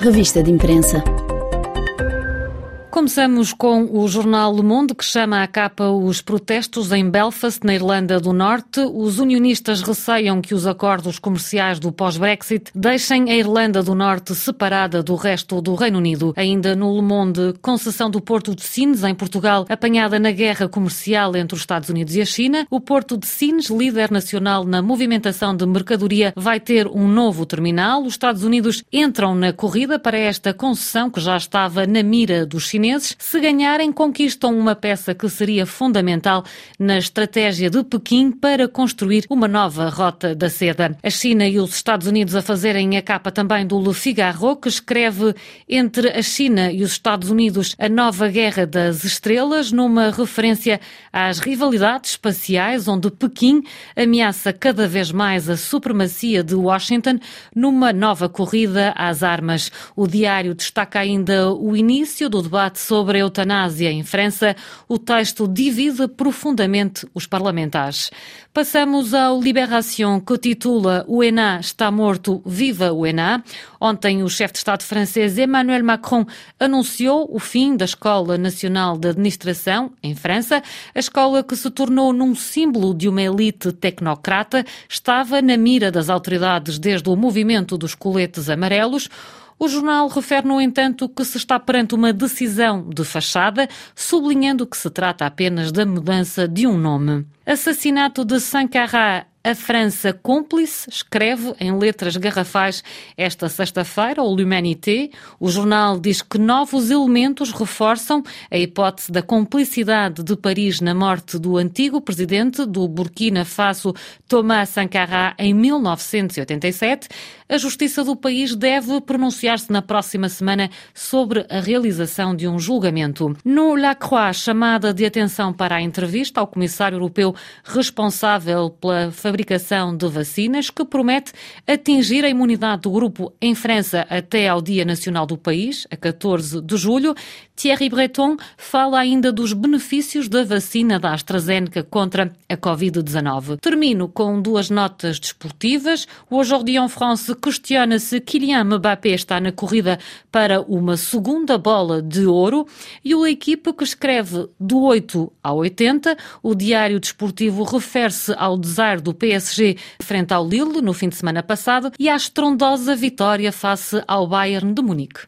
Revista de Imprensa. Começamos com o jornal Le Monde, que chama à capa os protestos em Belfast, na Irlanda do Norte. Os unionistas receiam que os acordos comerciais do pós-Brexit deixem a Irlanda do Norte separada do resto do Reino Unido. Ainda no Le Monde, concessão do Porto de Sines, em Portugal, apanhada na guerra comercial entre os Estados Unidos e a China. O Porto de Sines, líder nacional na movimentação de mercadoria, vai ter um novo terminal. Os Estados Unidos entram na corrida para esta concessão que já estava na mira dos chineses se ganharem, conquistam uma peça que seria fundamental na estratégia de Pequim para construir uma nova rota da seda. A China e os Estados Unidos a fazerem a capa também do Le Figaro, que escreve entre a China e os Estados Unidos a nova guerra das estrelas, numa referência às rivalidades espaciais, onde Pequim ameaça cada vez mais a supremacia de Washington numa nova corrida às armas. O diário destaca ainda o início do debate sobre a eutanásia em França, o texto divide profundamente os parlamentares. Passamos ao Libération, que titula O ENA está morto, viva o ENA. Ontem, o chefe de Estado francês Emmanuel Macron anunciou o fim da Escola Nacional de Administração, em França. A escola que se tornou num símbolo de uma elite tecnocrata estava na mira das autoridades desde o movimento dos coletes amarelos. O jornal refere, no entanto, que se está perante uma decisão de fachada, sublinhando que se trata apenas da mudança de um nome. Assassinato de Sankara a França cúmplice escreve em letras garrafais esta sexta-feira o L'Humanité. O jornal diz que novos elementos reforçam a hipótese da cumplicidade de Paris na morte do antigo presidente do Burkina Faso, Thomas Sankara, em 1987. A justiça do país deve pronunciar-se na próxima semana sobre a realização de um julgamento. No La Croix, chamada de atenção para a entrevista ao comissário europeu responsável pela fabricação de vacinas, que promete atingir a imunidade do grupo em França até ao Dia Nacional do país, a 14 de julho. Thierry Breton fala ainda dos benefícios da vacina da AstraZeneca contra a Covid-19. Termino com duas notas desportivas. O Aujourd'hui France questiona se Kylian Mbappé está na corrida para uma segunda bola de ouro e o equipe que escreve do 8 ao 80. O diário desportivo refere-se ao desar do PSG frente ao Lille no fim de semana passado e à estrondosa vitória face ao Bayern de Munique.